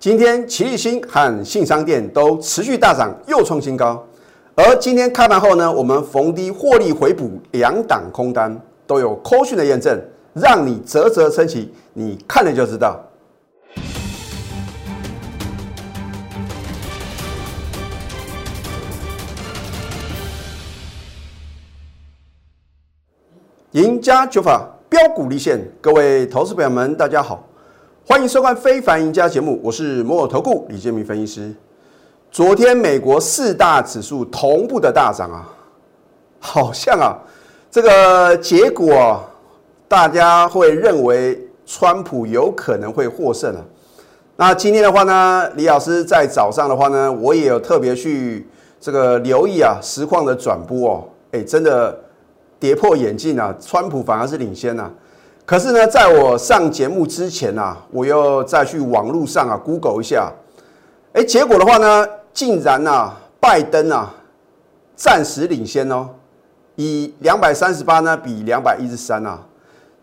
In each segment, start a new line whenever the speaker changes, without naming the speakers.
今天齐力新和信商店都持续大涨，又创新高。而今天开盘后呢，我们逢低获利回补两档空单，都有扣讯的验证，让你啧啧称奇。你看了就知道。赢家九法标股立现，各位投资朋友们，大家好，欢迎收看《非凡赢家》节目，我是摩尔投顾李建明分析师。昨天美国四大指数同步的大涨啊，好像啊，这个结果大家会认为川普有可能会获胜啊。那今天的话呢，李老师在早上的话呢，我也有特别去这个留意啊实况的转播哦，哎，真的。跌破眼镜啊！川普反而是领先呐。可是呢，在我上节目之前啊，我又再去网络上啊，Google 一下，哎，结果的话呢，竟然呐，拜登啊，暂时领先哦，以两百三十八呢比两百一十三啊，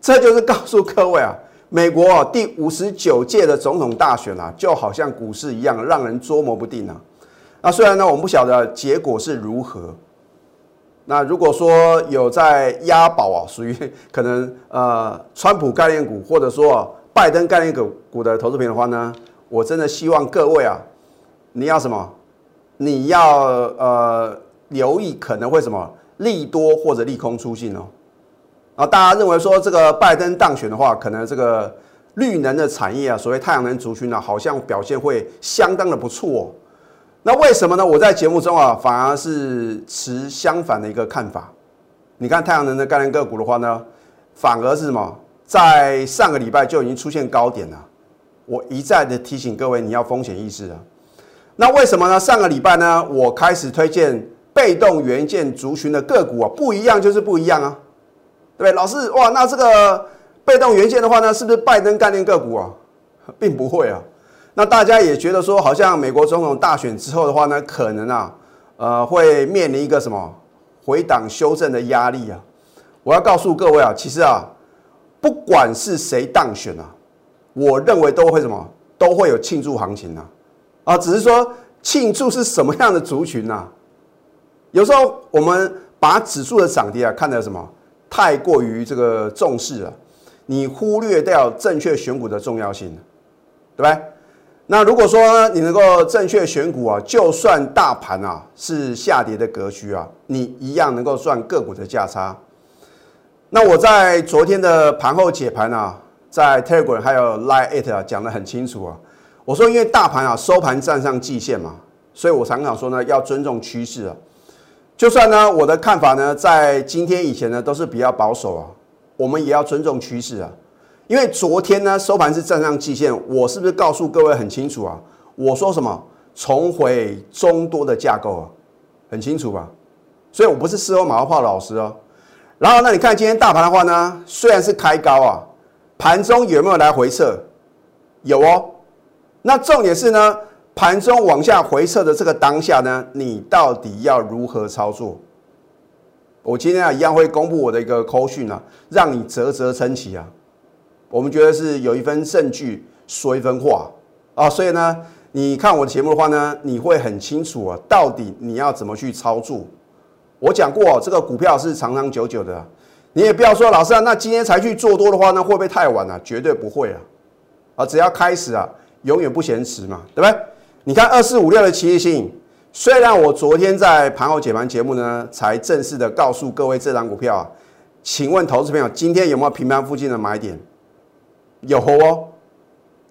这就是告诉各位啊，美国第五十九届的总统大选啊，就好像股市一样，让人捉摸不定啊。那虽然呢，我们不晓得结果是如何。那如果说有在押宝啊，属于 可能呃川普概念股，或者说拜登概念股股的投资品的话呢，我真的希望各位啊，你要什么？你要呃留意可能会什么利多或者利空出现哦。啊，大家认为说这个拜登当选的话，可能这个绿能的产业啊，所谓太阳能族群呢，好像表现会相当的不错哦。那为什么呢？我在节目中啊，反而是持相反的一个看法。你看太阳能的概念个股的话呢，反而是什么？在上个礼拜就已经出现高点了。我一再的提醒各位，你要风险意识啊。那为什么呢？上个礼拜呢，我开始推荐被动元件族群的个股啊，不一样就是不一样啊，对不对？老师，哇，那这个被动元件的话呢，是不是拜登概念个股啊？并不会啊。那大家也觉得说，好像美国总统大选之后的话呢，可能啊，呃，会面临一个什么回档修正的压力啊。我要告诉各位啊，其实啊，不管是谁当选啊，我认为都会什么，都会有庆祝行情啊。啊，只是说庆祝是什么样的族群呐？有时候我们把指数的涨跌啊看得什么太过于这个重视了，你忽略掉正确选股的重要性，对不对？那如果说你能够正确选股啊，就算大盘啊是下跌的格局啊，你一样能够赚个股的价差。那我在昨天的盘后解盘啊，在 Telegram 还有 Line It 啊讲得很清楚啊。我说因为大盘啊收盘站上季线嘛，所以我常常说呢要尊重趋势啊。就算呢我的看法呢在今天以前呢都是比较保守啊，我们也要尊重趋势啊。因为昨天呢收盘是站上季线，我是不是告诉各位很清楚啊？我说什么重回中多的架构啊，很清楚吧？所以我不是事后马后炮老师哦。然后那你看今天大盘的话呢，虽然是开高啊，盘中有没有来回撤？有哦。那重点是呢，盘中往下回撤的这个当下呢，你到底要如何操作？我今天啊一样会公布我的一个扣讯啊，让你啧啧称奇啊。我们觉得是有一分证据说一分话啊，所以呢，你看我的节目的话呢，你会很清楚啊，到底你要怎么去操作。我讲过，这个股票是长长久久的，你也不要说老师啊，那今天才去做多的话呢，会不会太晚了？绝对不会啊！啊，只要开始啊，永远不嫌迟嘛，对不对？你看二四五六的奇异性，虽然我昨天在盘后解盘节目呢，才正式的告诉各位这张股票啊，请问投资朋友，今天有没有平盘附近的买点？有哦，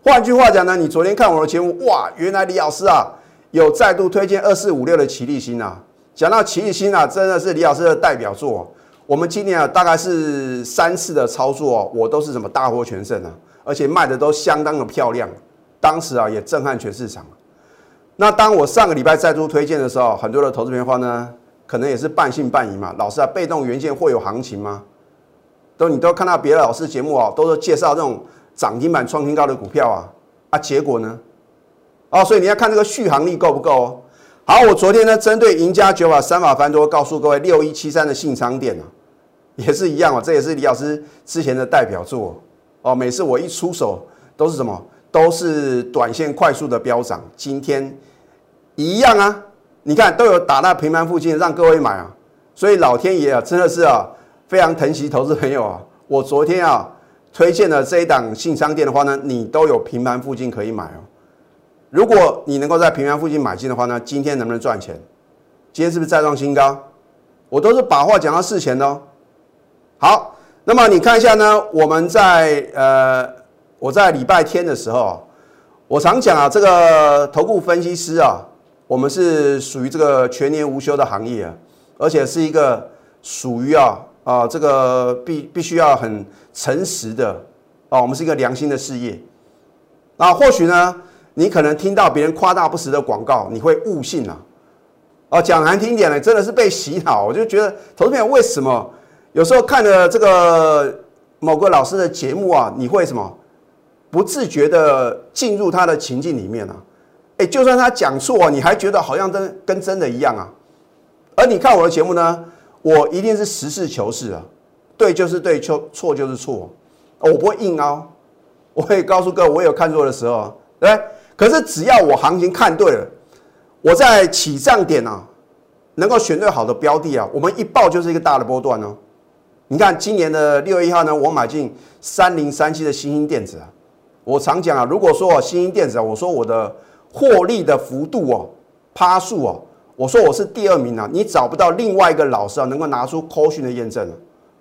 换句话讲呢，你昨天看我的节目，哇，原来李老师啊有再度推荐二四五六的奇力新啊。讲到奇力新啊，真的是李老师的代表作。我们今年啊大概是三次的操作，我都是什么大获全胜啊，而且卖的都相当的漂亮。当时啊也震撼全市场。那当我上个礼拜再度推荐的时候，很多的投资朋友呢，可能也是半信半疑嘛。老师啊，被动元件会有行情吗？都你都看到别的老师节目啊，都是介绍这种。涨停板创新高的股票啊啊，结果呢？哦，所以你要看这个续航力够不够哦。好，我昨天呢，针对赢家九法三法翻多，告诉各位六一七三的信昌店啊，也是一样哦，这也是李老师之前的代表作哦。每次我一出手都是什么，都是短线快速的飙涨，今天一样啊，你看都有打到平盘附近让各位买啊，所以老天爷啊，真的是啊非常疼惜投资朋友啊，我昨天啊推荐的这一档信商店的话呢，你都有平盘附近可以买哦。如果你能够在平盘附近买进的话呢，今天能不能赚钱？今天是不是再创新高？我都是把话讲到事前的哦。好，那么你看一下呢，我们在呃，我在礼拜天的时候，我常讲啊，这个投顾分析师啊，我们是属于这个全年无休的行业啊，而且是一个属于啊啊这个必必须要很诚实的啊，我们是一个良心的事业。那或许呢？你可能听到别人夸大不实的广告，你会误信啊！哦，讲难听点呢，真的是被洗脑。我就觉得，投资朋友为什么有时候看了这个某个老师的节目啊，你会什么不自觉的进入他的情境里面呢？哎，就算他讲错，你还觉得好像真跟真的一样啊！而你看我的节目呢，我一定是实事求是啊，对就是对，错错就是错，我不会硬凹，我会告诉各位，我有看错的时候，对。可是只要我行情看对了，我在起涨点啊，能够选对好的标的啊，我们一报就是一个大的波段哦。你看今年的六月一号呢，我买进三零三七的新兴电子啊。我常讲啊，如果说新兴电子啊，我说我的获利的幅度哦，趴数哦，我说我是第二名啊，你找不到另外一个老师啊，能够拿出扣讯的验证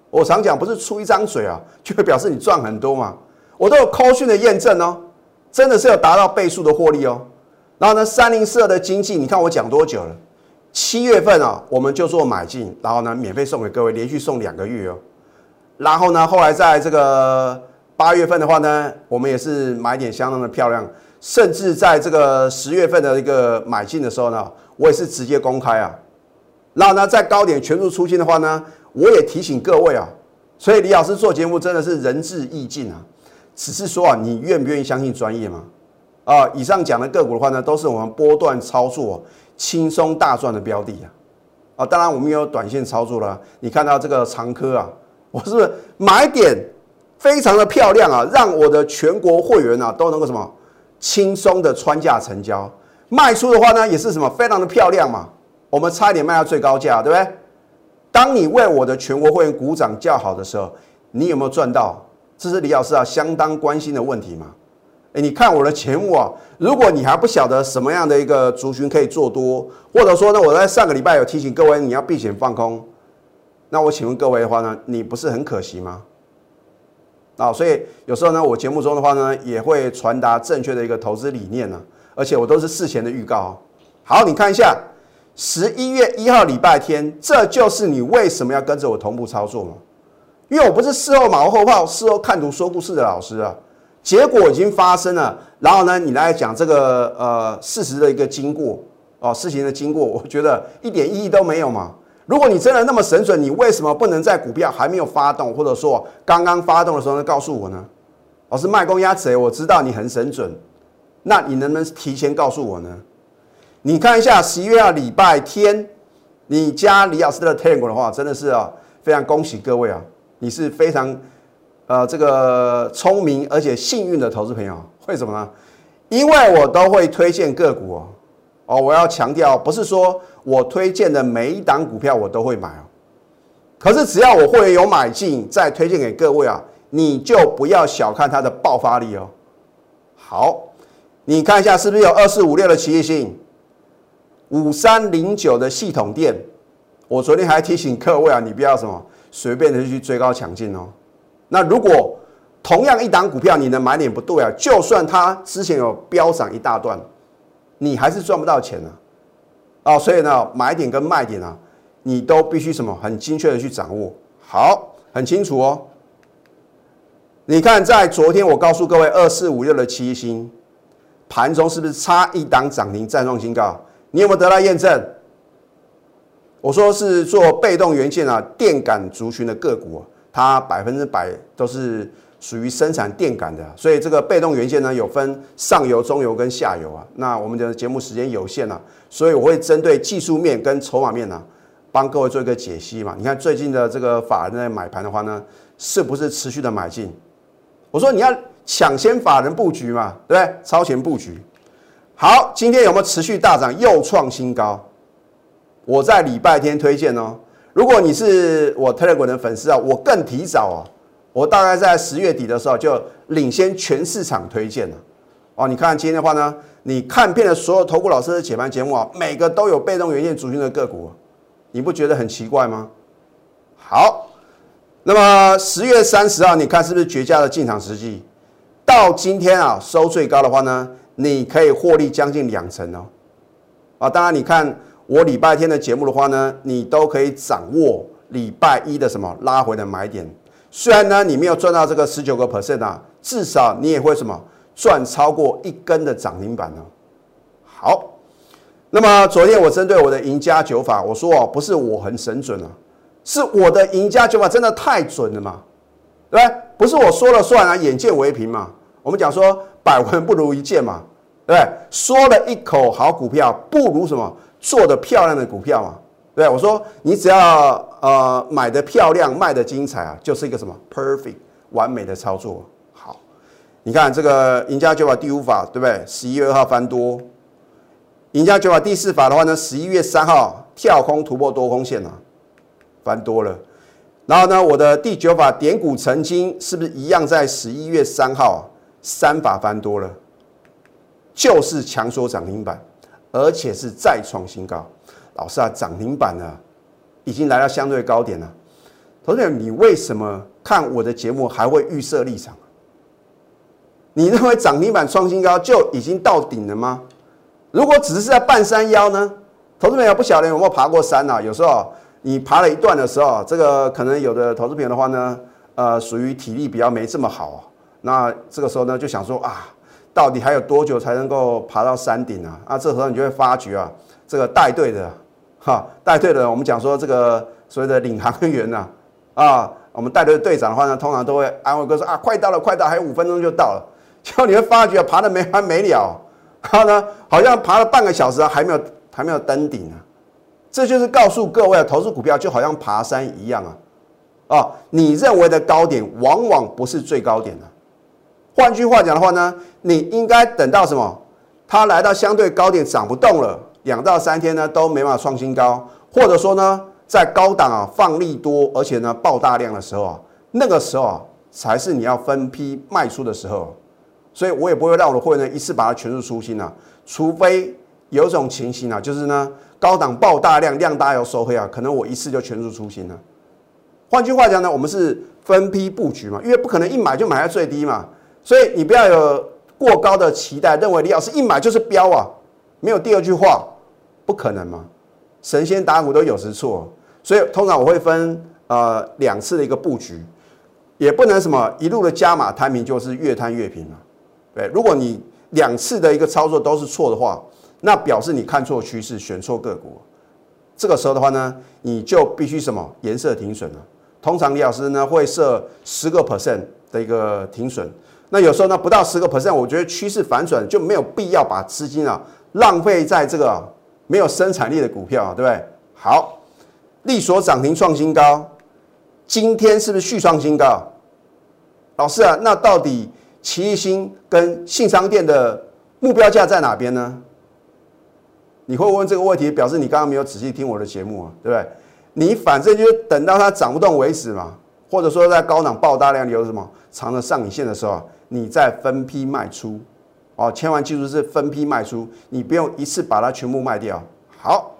我常讲，不是出一张嘴啊，就会表示你赚很多嘛。我都有扣讯的验证哦。真的是有达到倍数的获利哦。然后呢，三零四二的经济，你看我讲多久了？七月份啊，我们就做买进，然后呢，免费送给各位，连续送两个月哦。然后呢，后来在这个八月份的话呢，我们也是买点相当的漂亮，甚至在这个十月份的一个买进的时候呢，我也是直接公开啊。然后呢，在高点全数出金的话呢，我也提醒各位啊。所以李老师做节目真的是仁至义尽啊。只是说啊，你愿不愿意相信专业吗？啊，以上讲的个股的话呢，都是我们波段操作轻松大赚的标的啊。啊，当然我们也有短线操作了。你看到这个长科啊，我是不是买点非常的漂亮啊？让我的全国会员啊都能够什么轻松的穿价成交，卖出的话呢也是什么非常的漂亮嘛。我们差一点卖到最高价，对不对？当你为我的全国会员鼓掌叫好的时候，你有没有赚到？这是李老师啊相当关心的问题嘛？哎，你看我的节目啊，如果你还不晓得什么样的一个族群可以做多，或者说呢，我在上个礼拜有提醒各位你要避险放空，那我请问各位的话呢，你不是很可惜吗？啊，所以有时候呢，我节目中的话呢，也会传达正确的一个投资理念呢，而且我都是事前的预告。好，你看一下十一月一号礼拜天，这就是你为什么要跟着我同步操作吗？因为我不是事后马后炮、事后看图说故事的老师啊，结果已经发生了，然后呢，你来讲这个呃事实的一个经过哦，事情的经过，我觉得一点意义都没有嘛。如果你真的那么神准，你为什么不能在股票还没有发动，或者说刚刚发动的时候呢，告诉我呢？老师卖公鸭子，我知道你很神准，那你能不能提前告诉我呢？你看一下十一月二礼拜天，你加李老师的 t a n g 的话，真的是啊，非常恭喜各位啊！你是非常，呃，这个聪明而且幸运的投资朋友，为什么呢？因为我都会推荐个股哦，哦，我要强调，不是说我推荐的每一档股票我都会买哦，可是只要我会员有买进，再推荐给各位啊，你就不要小看它的爆发力哦。好，你看一下是不是有二四五六的企业性，五三零九的系统店，我昨天还提醒各位啊，你不要什么。随便的去追高抢进哦，那如果同样一档股票，你的买点不对啊，就算它之前有飙涨一大段，你还是赚不到钱啊。哦，所以呢，买点跟卖点啊，你都必须什么很精确的去掌握。好，很清楚哦。你看，在昨天我告诉各位，二四五六的七星盘中是不是差一档涨停再创新高？你有没有得到验证？我说是做被动元件啊，电感族群的个股啊，它百分之百都是属于生产电感的，所以这个被动元件呢有分上游、中游跟下游啊。那我们的节目时间有限啊，所以我会针对技术面跟筹码面呢，帮各位做一个解析嘛。你看最近的这个法人在买盘的话呢，是不是持续的买进？我说你要抢先法人布局嘛，对不对？超前布局。好，今天有没有持续大涨，又创新高？我在礼拜天推荐哦。如果你是我 Telegram 的粉丝啊，我更提早啊，我大概在十月底的时候就领先全市场推荐了。哦，你看今天的话呢，你看遍了所有投顾老师的解盘节目啊，每个都有被动元件主群的个股，你不觉得很奇怪吗？好，那么十月三十号，你看是不是绝佳的进场时机？到今天啊，收最高的话呢？你可以获利将近两成哦，啊，当然你看我礼拜天的节目的话呢，你都可以掌握礼拜一的什么拉回的买点。虽然呢你没有赚到这个十九个 percent 啊，至少你也会什么赚超过一根的涨停板呢。好，那么昨天我针对我的赢家九法，我说哦，不是我很神准啊，是我的赢家九法真的太准了嘛，对不对？不是我说了算啊，眼见为凭嘛。我们讲说。百闻不如一见嘛，对不对？说了一口好股票，不如什么做的漂亮的股票嘛，对对？我说你只要呃买的漂亮，卖的精彩啊，就是一个什么 perfect 完美的操作。好，你看这个赢家九法第五法，对不对？十一月二号翻多，赢家九法第四法的话呢，十一月三号跳空突破多空线啊，翻多了。然后呢，我的第九法点股成金是不是一样在十一月三号？三法翻多了，就是强缩涨停板，而且是再创新高。老师啊，涨停板呢，已经来到相对高点了。同学你为什么看我的节目还会预设立场？你认为涨停板创新高就已经到顶了吗？如果只是在半山腰呢？投资朋友不晓得有没有爬过山啊？有时候你爬了一段的时候，这个可能有的投资朋友的话呢，呃，属于体力比较没这么好。那这个时候呢，就想说啊，到底还有多久才能够爬到山顶啊？啊，这时候你就会发觉啊，这个带队的，哈，带队的，我们讲说这个所谓的领航员呐，啊，我们带队的队长的话呢，通常都会安慰哥说啊，快到了，快到，还有五分钟就到了。结果你会发觉爬的没完没了，然后呢，好像爬了半个小时还没有还没有登顶啊。这就是告诉各位，投资股票就好像爬山一样啊，啊，你认为的高点往往不是最高点的。换句话讲的话呢，你应该等到什么？它来到相对高点涨不动了，两到三天呢都没办法创新高，或者说呢在高档啊放利多，而且呢爆大量的时候啊，那个时候啊才是你要分批卖出的时候。所以我也不会让我的会员一次把它全数出清啊，除非有种情形啊，就是呢高档爆大量，量大要收黑啊，可能我一次就全数出清了。换句话讲呢，我们是分批布局嘛，因为不可能一买就买在最低嘛。所以你不要有过高的期待，认为李老师一买就是标啊，没有第二句话，不可能嘛？神仙打鼓都有时错，所以通常我会分呃两次的一个布局，也不能什么一路的加码摊平就是越摊越平了。对，如果你两次的一个操作都是错的话，那表示你看错趋势，选错个股。这个时候的话呢，你就必须什么颜色停损了。通常李老师呢会设十个 percent 的一个停损。那有时候呢，不到十个 percent，我觉得趋势反转就没有必要把资金啊浪费在这个没有生产力的股票，对不对？好，利索涨停创新高，今天是不是续创新高？老师啊，那到底奇异星跟信商店的目标价在哪边呢？你会问这个问题，表示你刚刚没有仔细听我的节目啊，对不对？你反正就等到它涨不动为止嘛，或者说在高档爆大量有什么长的上影线的时候。你再分批卖出，哦，千万记住是分批卖出，你不用一次把它全部卖掉。好，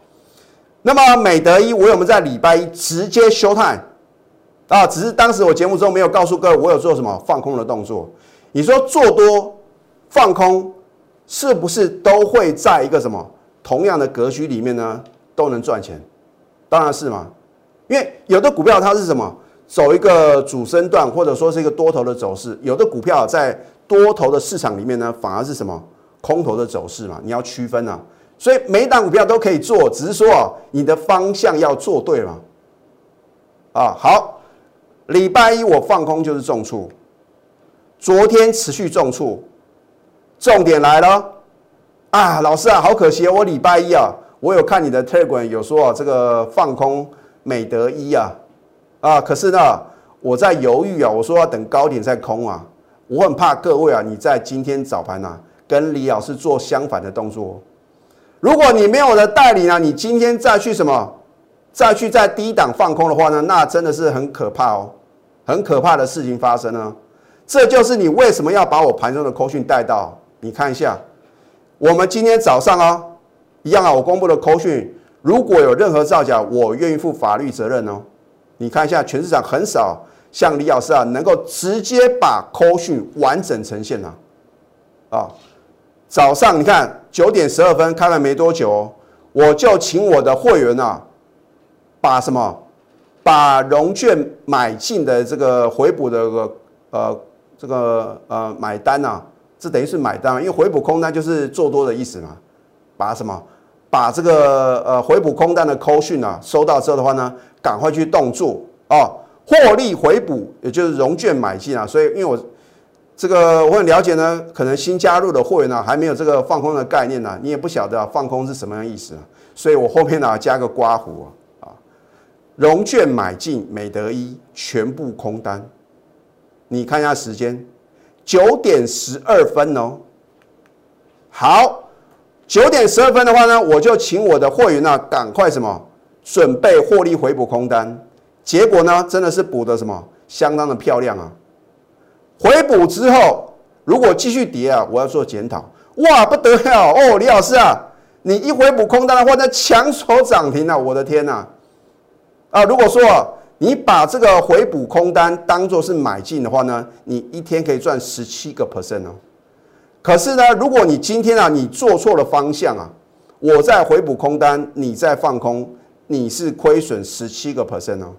那么美德一，我有没有在礼拜一直接休态？啊，只是当时我节目中没有告诉各位我有做什么放空的动作。你说做多放空是不是都会在一个什么同样的格局里面呢？都能赚钱？当然是嘛，因为有的股票它是什么？走一个主升段，或者说是一个多头的走势，有的股票在多头的市场里面呢，反而是什么空头的走势嘛？你要区分啊。所以每档股票都可以做，只是说，你的方向要做对嘛。啊，好，礼拜一我放空就是重处，昨天持续重处，重点来了啊，老师啊，好可惜啊，我礼拜一啊，我有看你的 Telegram 有说啊，这个放空美德一啊。啊，可是呢，我在犹豫啊。我说要等高点再空啊。我很怕各位啊，你在今天早盘啊，跟李老师做相反的动作。如果你没有的代理呢，你今天再去什么，再去在低档放空的话呢，那真的是很可怕哦，很可怕的事情发生呢。这就是你为什么要把我盘中的扣讯带到？你看一下，我们今天早上啊，一样啊，我公布的扣讯，如果有任何造假，我愿意负法律责任哦。你看一下，全市场很少像李老师啊，能够直接把扣讯完整呈现啊。啊，早上你看九点十二分开了没多久，我就请我的会员啊，把什么，把融券买进的这个回补的个呃。这个呃买单呐，这等于是买单，因为回补空单就是做多的意思嘛。把什么？把这个呃回补空单的扣讯啊收到之后的话呢，赶快去动作啊，获利回补，也就是融券买进啊。所以因为我这个我很了解呢，可能新加入的会员呢还没有这个放空的概念呢，你也不晓得啊放空是什么样意思啊。所以我后面呢加个刮胡啊，融券买进美德一全部空单。你看一下时间，九点十二分哦。好，九点十二分的话呢，我就请我的会员呢，赶快什么准备获利回补空单。结果呢，真的是补的什么相当的漂亮啊！回补之后，如果继续跌啊，我要做检讨。哇，不得了哦，李老师啊，你一回补空单的话，那抢手涨停啊！我的天呐！啊，如果说。你把这个回补空单当做是买进的话呢，你一天可以赚十七个 percent 哦。可是呢，如果你今天啊你做错了方向啊，我在回补空单，你在放空，你是亏损十七个 percent 哦。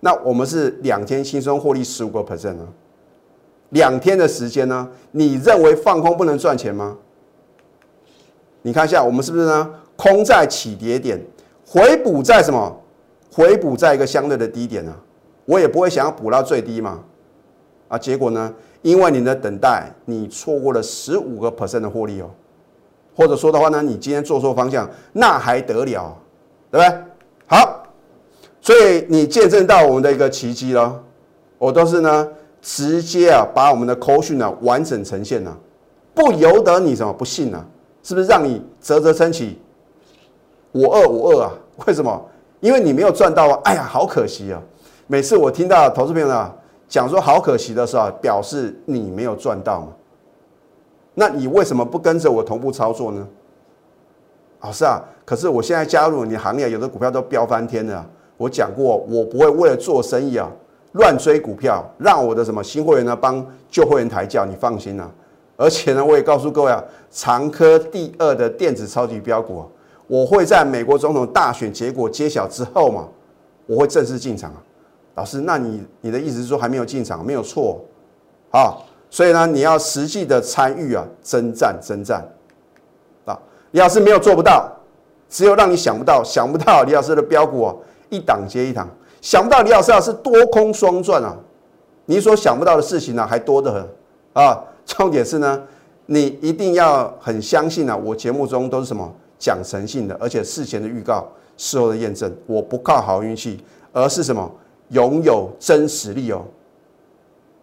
那我们是两天轻松获利十五个 percent 呢？两天的时间呢？你认为放空不能赚钱吗？你看一下，我们是不是呢？空在起跌点，回补在什么？回补在一个相对的低点呢，我也不会想要补到最低嘛，啊，结果呢，因为你的等待，你错过了十五个 percent 的获利哦，或者说的话呢，你今天做错方向，那还得了，对不对？好，所以你见证到我们的一个奇迹了，我都是呢，直接啊，把我们的口讯呢完整呈现了，不由得你什么不信呢？是不是让你啧啧称奇？我二我二啊，为什么？因为你没有赚到啊！哎呀，好可惜啊！每次我听到投资朋友啊讲说好可惜的时候，表示你没有赚到嘛。那你为什么不跟着我同步操作呢？老师啊，可是我现在加入你行业，有的股票都飙翻天了。我讲过，我不会为了做生意啊乱追股票，让我的什么新会员呢帮旧会员抬轿，你放心啊。而且呢，我也告诉各位啊，长科第二的电子超级标股。啊我会在美国总统大选结果揭晓之后嘛，我会正式进场啊。老师，那你你的意思是说还没有进场？没有错，啊，所以呢，你要实际的参与啊，征战征战啊。李老师没有做不到，只有让你想不到，想不到李老师的标股啊，一档接一档，想不到李老师啊是多空双赚啊。你所想不到的事情呢，还多得很啊。重点是呢，你一定要很相信啊，我节目中都是什么？讲诚信的，而且事前的预告，事后的验证，我不靠好运气，而是什么拥有真实力哦。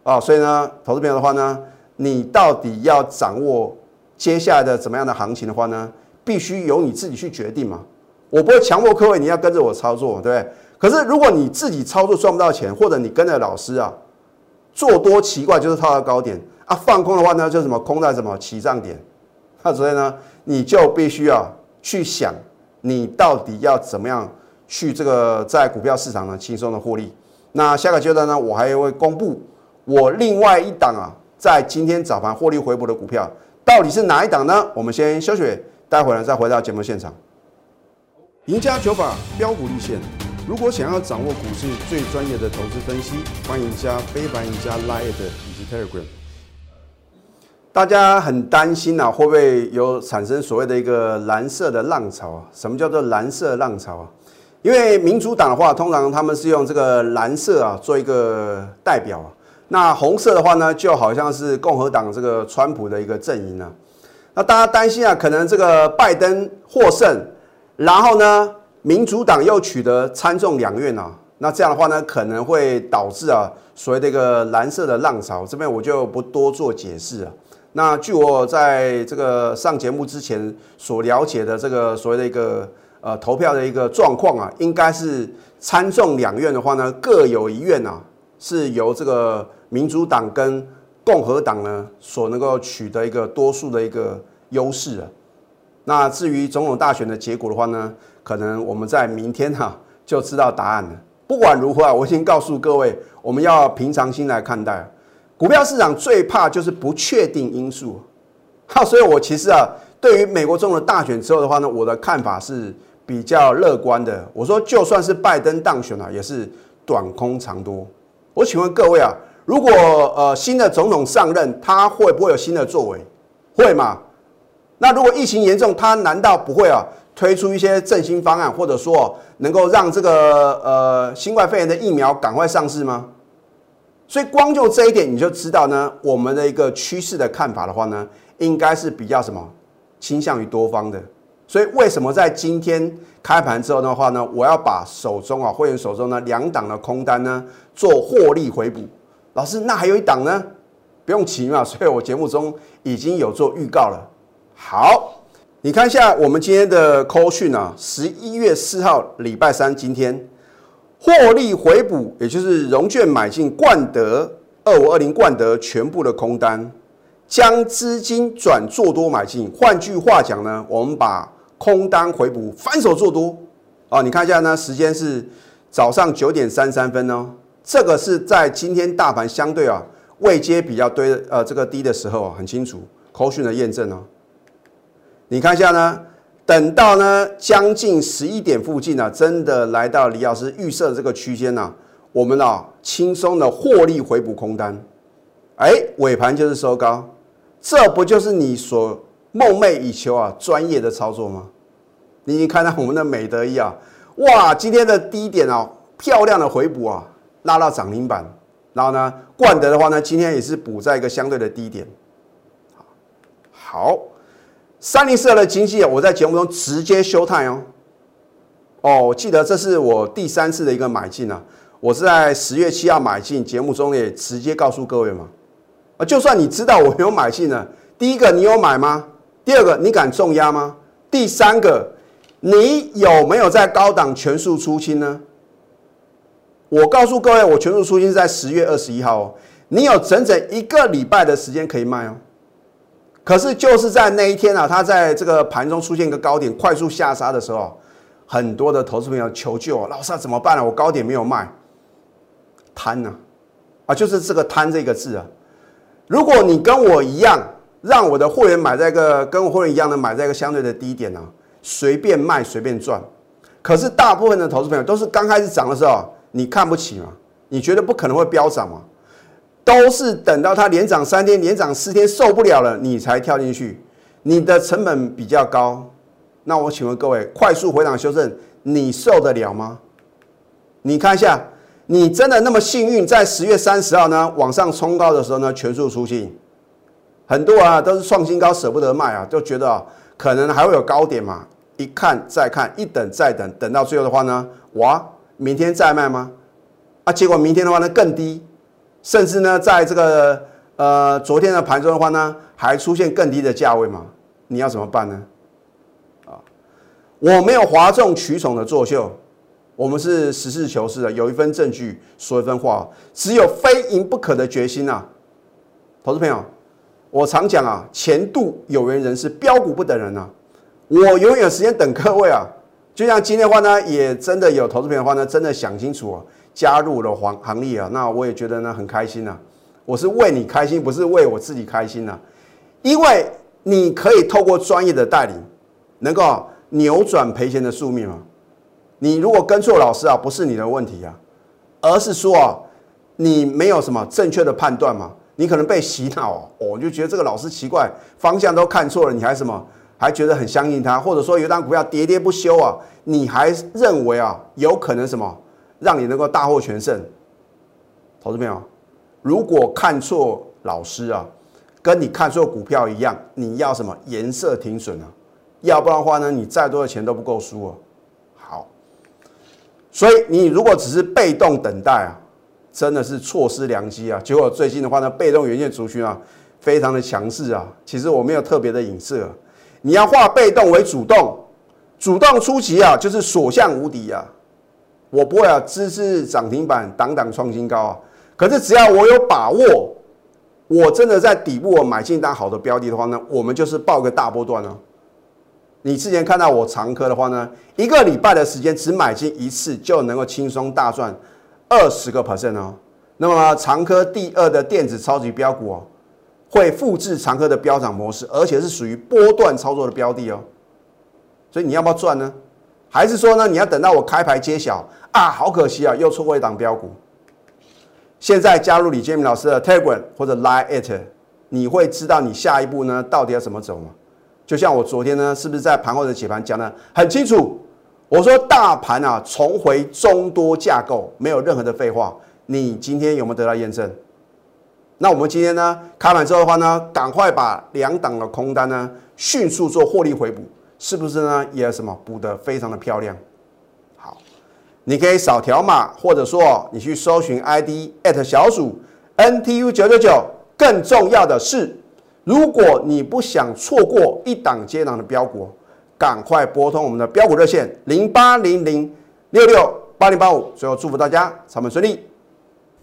啊，所以呢，投资朋友的话呢，你到底要掌握接下来的怎么样的行情的话呢，必须由你自己去决定嘛。我不会强迫各位你要跟着我操作，对不对？可是如果你自己操作赚不到钱，或者你跟着老师啊做多奇怪，就是套到高点啊，放空的话呢，就什么空在什么起涨点，那所以呢，你就必须要。去想你到底要怎么样去这个在股票市场呢轻松的获利。那下个阶段呢，我还会公布我另外一档啊，在今天早盘获利回补的股票到底是哪一档呢？我们先休息，待会儿再回到节目现场。赢家九法标股立线，如果想要掌握股市最专业的投资分析，欢迎加非凡、赢家 Line 以及 Telegram。大家很担心呐，会不会有产生所谓的一个蓝色的浪潮啊？什么叫做蓝色浪潮啊？因为民主党的话，通常他们是用这个蓝色啊做一个代表啊，那红色的话呢，就好像是共和党这个川普的一个阵营啊。那大家担心啊，可能这个拜登获胜，然后呢，民主党又取得参众两院啊，那这样的话呢，可能会导致啊所谓的一个蓝色的浪潮，这边我就不多做解释了。那据我在这个上节目之前所了解的这个所谓的一个呃投票的一个状况啊，应该是参众两院的话呢，各有一院啊是由这个民主党跟共和党呢所能够取得一个多数的一个优势啊。那至于总统大选的结果的话呢，可能我们在明天哈就知道答案了。不管如何啊，我先告诉各位，我们要平常心来看待。股票市场最怕就是不确定因素，好，所以我其实啊，对于美国中了大选之后的话呢，我的看法是比较乐观的。我说，就算是拜登当选了，也是短空长多。我请问各位啊，如果呃新的总统上任，他会不会有新的作为？会吗？那如果疫情严重，他难道不会啊推出一些振兴方案，或者说能够让这个呃新冠肺炎的疫苗赶快上市吗？所以光就这一点，你就知道呢，我们的一个趋势的看法的话呢，应该是比较什么倾向于多方的。所以为什么在今天开盘之后的话呢，我要把手中啊会员手中呢两档的空单呢做获利回补？老师，那还有一档呢，不用急嘛。所以我节目中已经有做预告了。好，你看一下我们今天的 call 讯啊，十一月四号礼拜三今天。获利回补，也就是融券买进冠德二五二零冠德全部的空单，将资金转做多买进。换句话讲呢，我们把空单回补，反手做多啊！你看一下呢，时间是早上九点三三分哦。这个是在今天大盘相对啊位阶比较堆呃这个低的时候啊，很清楚。口讯的验证哦，你看一下呢。等到呢将近十一点附近呢，真的来到李老师预设的这个区间呢，我们啊轻松的获利回补空单，哎，尾盘就是收高，这不就是你所梦寐以求啊专业的操作吗？你已经看到我们的美德一啊，哇，今天的低点啊漂亮的回补啊，拉到涨停板，然后呢冠德的话呢，今天也是补在一个相对的低点，好。三零四二的经济，我在节目中直接休态哦。哦，我记得这是我第三次的一个买进啊，我是在十月七号买进，节目中也直接告诉各位嘛。啊，就算你知道我没有买进呢，第一个你有买吗？第二个你敢重压吗？第三个你有没有在高档全数出清呢？我告诉各位，我全数出清是在十月二十一号哦，你有整整一个礼拜的时间可以卖哦。可是就是在那一天啊，它在这个盘中出现一个高点，快速下杀的时候，很多的投资朋友求救，老师怎么办呢？我高点没有卖，贪呢，啊，就是这个贪这个字啊。如果你跟我一样，让我的会员买在一个跟我会员一样的买在一个相对的低点呢，随便卖随便赚。可是大部分的投资朋友都是刚开始涨的时候，你看不起嘛？你觉得不可能会飙涨吗？都是等到它连涨三天、连涨四天受不了了，你才跳进去，你的成本比较高。那我请问各位，快速回档修正，你受得了吗？你看一下，你真的那么幸运，在十月三十号呢往上冲高的时候呢，全数出清，很多啊都是创新高舍不得卖啊，就觉得啊可能还会有高点嘛，一看再看，一等再等，等到最后的话呢，哇，明天再卖吗？啊，结果明天的话呢更低。甚至呢，在这个呃昨天的盘中的话呢，还出现更低的价位嘛？你要怎么办呢？啊，我没有哗众取宠的作秀，我们是实事求是的，有一份证据说一份话，只有非赢不可的决心啊！投资朋友，我常讲啊，前度有缘人是标股不等人啊，我永远有时间等各位啊，就像今天的话呢，也真的有投资朋友的话呢，真的想清楚啊。加入了行行列啊，那我也觉得呢很开心呐。我是为你开心，不是为我自己开心呐。因为你可以透过专业的带领，能够扭转赔钱的宿命嘛。你如果跟错老师啊，不是你的问题啊，而是说啊，你没有什么正确的判断嘛。你可能被洗脑哦，我就觉得这个老师奇怪，方向都看错了，你还什么还觉得很相信他，或者说有一张股票喋喋不休啊，你还认为啊有可能什么？让你能够大获全胜，投资朋友，如果看错老师啊，跟你看错股票一样，你要什么颜色停损啊？要不然的话呢，你再多的钱都不够输哦。好，所以你如果只是被动等待啊，真的是错失良机啊。结果最近的话呢，被动元件族群啊，非常的强势啊。其实我没有特别的影射，你要化被动为主动，主动出击啊，就是所向无敌啊。我不会啊，支持涨停板，挡挡创新高啊。可是只要我有把握，我真的在底部我买进单好的标的的话呢，我们就是报个大波段哦。你之前看到我长科的话呢，一个礼拜的时间只买进一次就能够轻松大赚二十个 percent 哦。那么长科第二的电子超级标股哦，会复制长科的飙涨模式，而且是属于波段操作的标的哦。所以你要不要赚呢？还是说呢，你要等到我开牌揭晓啊？好可惜啊，又错过一档标股。现在加入李建明老师的 Telegram 或者 Line it，你会知道你下一步呢到底要怎么走吗？就像我昨天呢，是不是在盘后的解盘讲的很清楚？我说大盘啊，重回中多架构，没有任何的废话。你今天有没有得到验证？那我们今天呢，开盘之后的话呢，赶快把两档的空单呢，迅速做获利回补，是不是呢？也什么补得非常的漂亮？好，你可以扫条码，或者说你去搜寻 ID at 小鼠 NTU 九九九。更重要的是。如果你不想错过一档接档的标股，赶快拨通我们的标股热线零八零零六六八零八五。最后祝福大家操盘顺利，